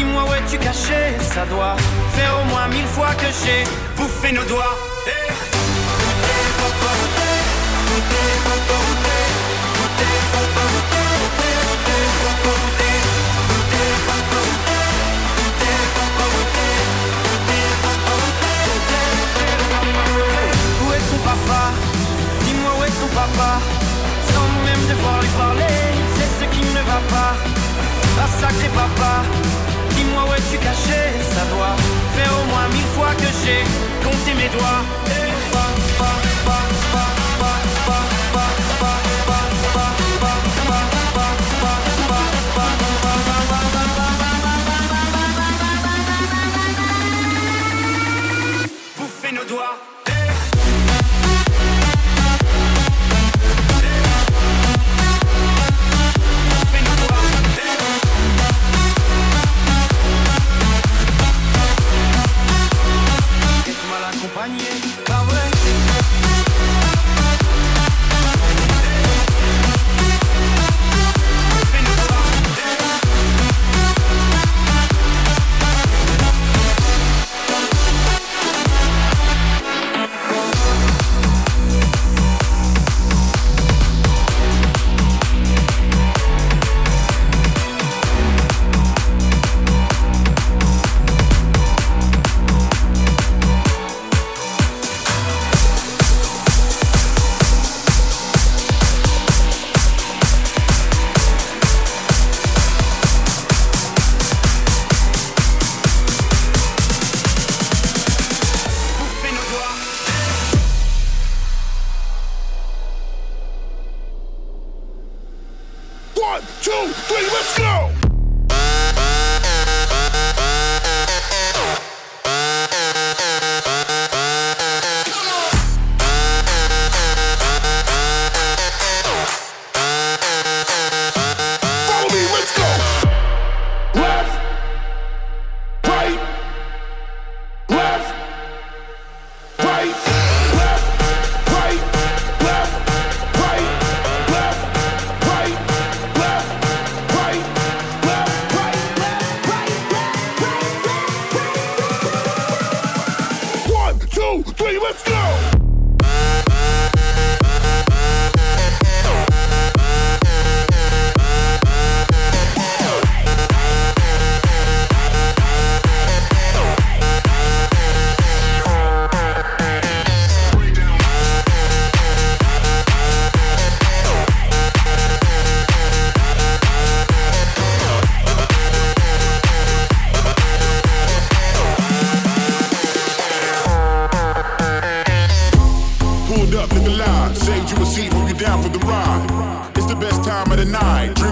dis-moi où es-tu caché Ça doit faire au moins mille fois que j'ai bouffé nos doigts. Où est ton papa? Dis-moi où est ton papa? Sans même devoir lui parler, c'est ce qui ne va pas. Sacré papa, es-tu caché Ça doit faire au moins mille fois que j'ai compté mes doigts.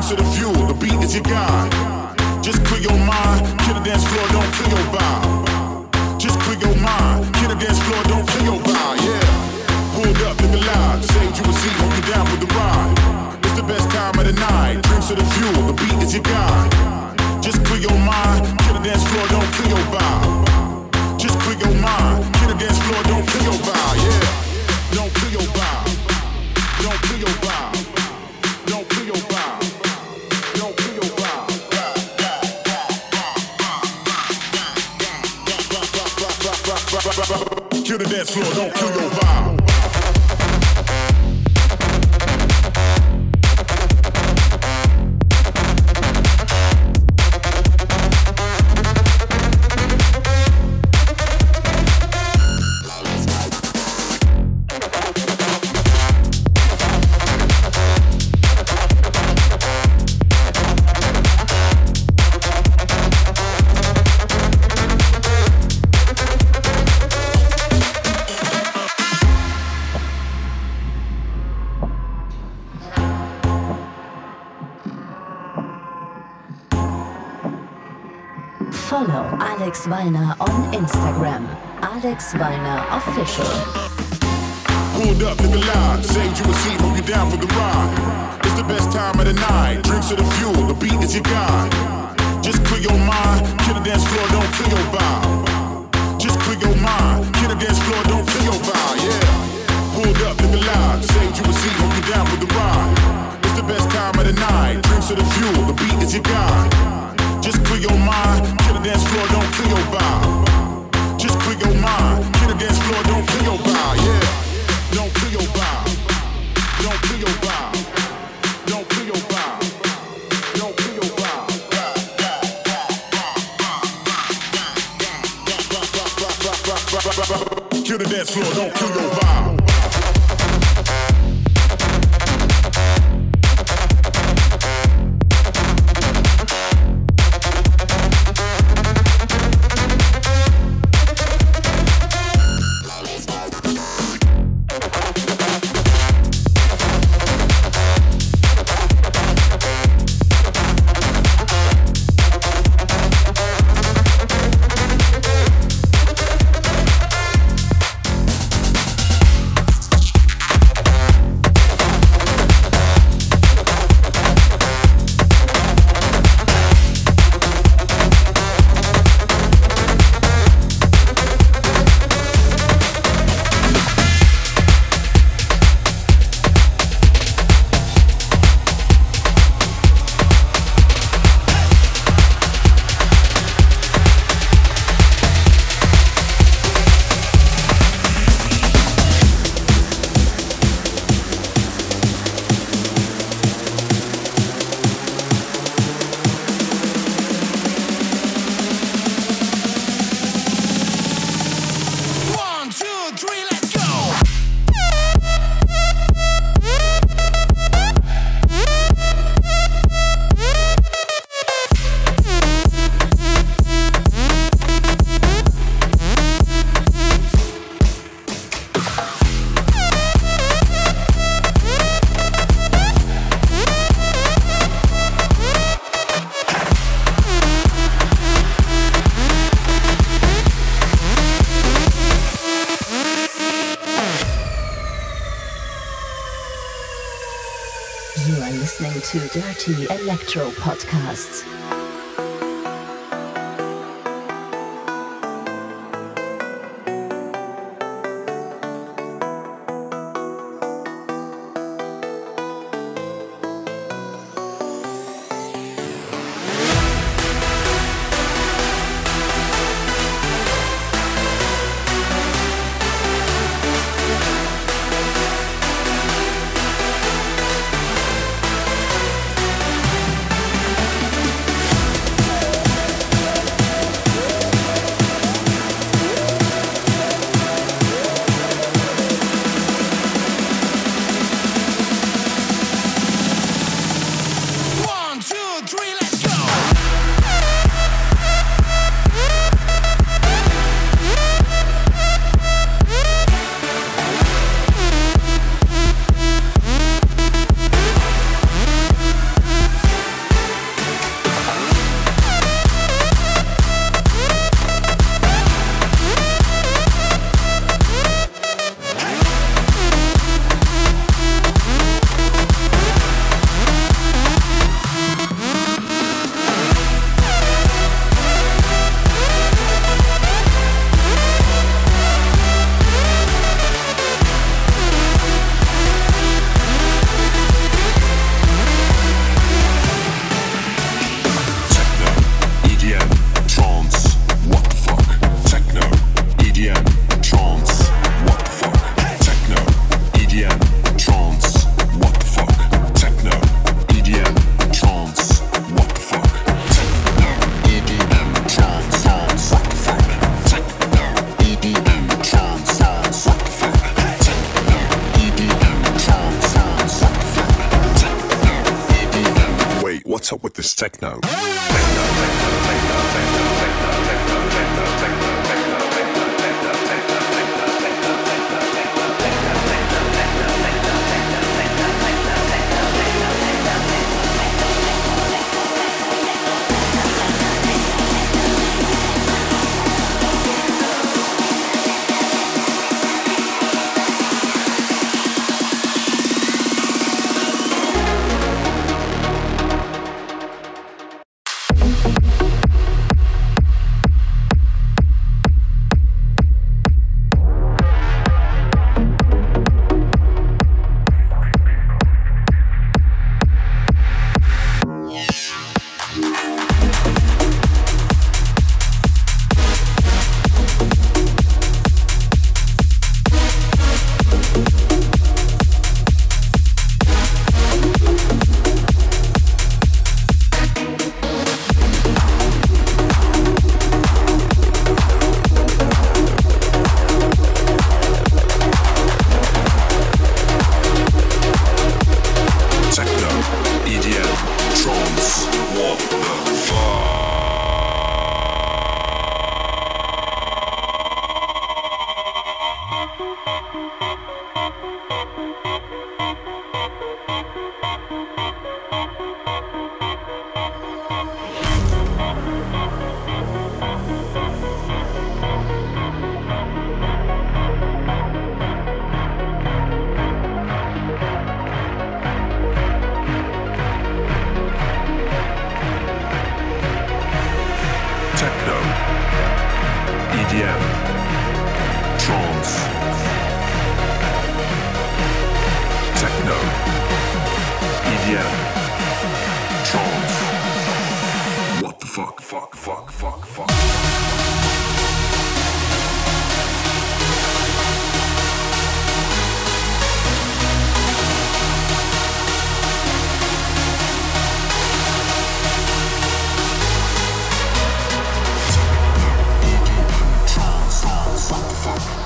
to the fuel, the beat is your guide. Just clear your mind, kill the dance floor, don't kill your vibe. Just clear your mind, kill the dance floor, don't kill your vibe, yeah. Pulled up, look alive, saved you a seat, Hold you down for the ride. It's the best time of the night, drinks to the fuel, the beat is your guide. Just clear your mind, kill the dance floor, don't kill your vibe. dance floor, don't kill your vibe. Wallner on Instagram. Alex Wallner Official. Up, nigga live. You a seat, you down for the ride. It's the best time of the night. Drinks are the fuel, the beat is your guide. Just clear your mind, kill the dance floor, don't kill your vibe. Just clear your mind, kill the dance floor, don't kill your vibe, Electro Podcasts. Techno, EDM, Trance, Techno, EDM, Trance. What the fuck, fuck, fuck, fuck, fuck. Check.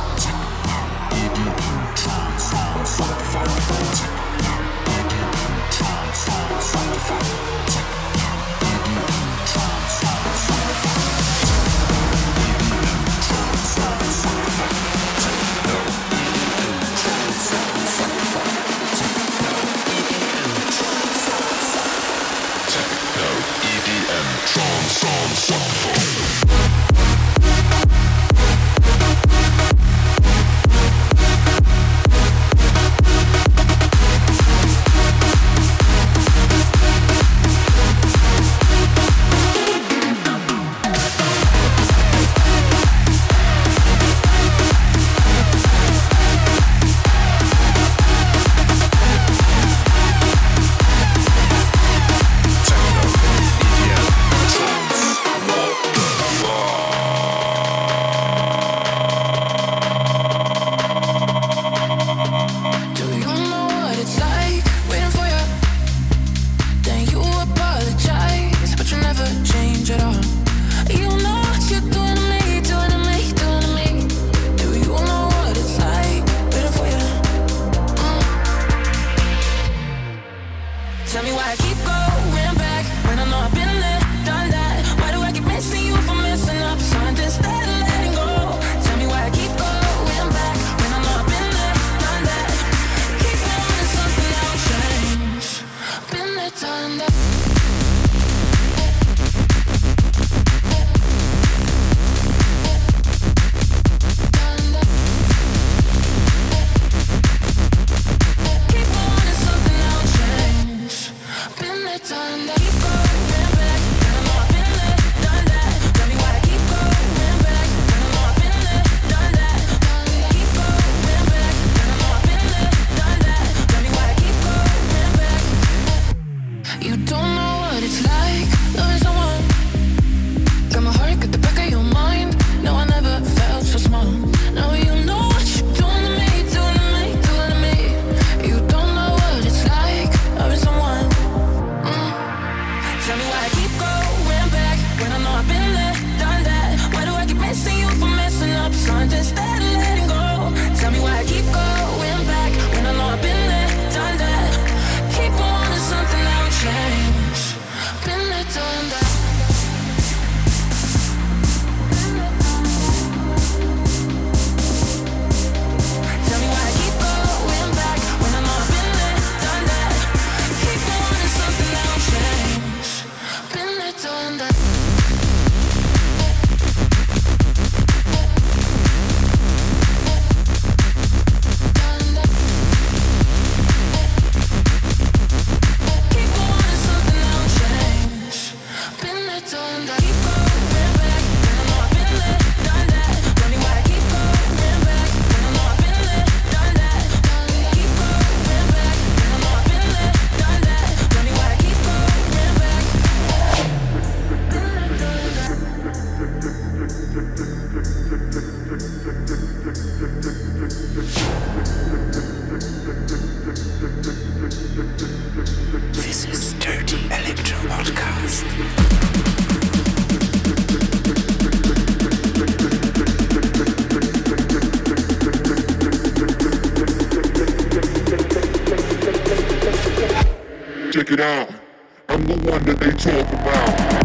Check it out. I'm the one that they talk about.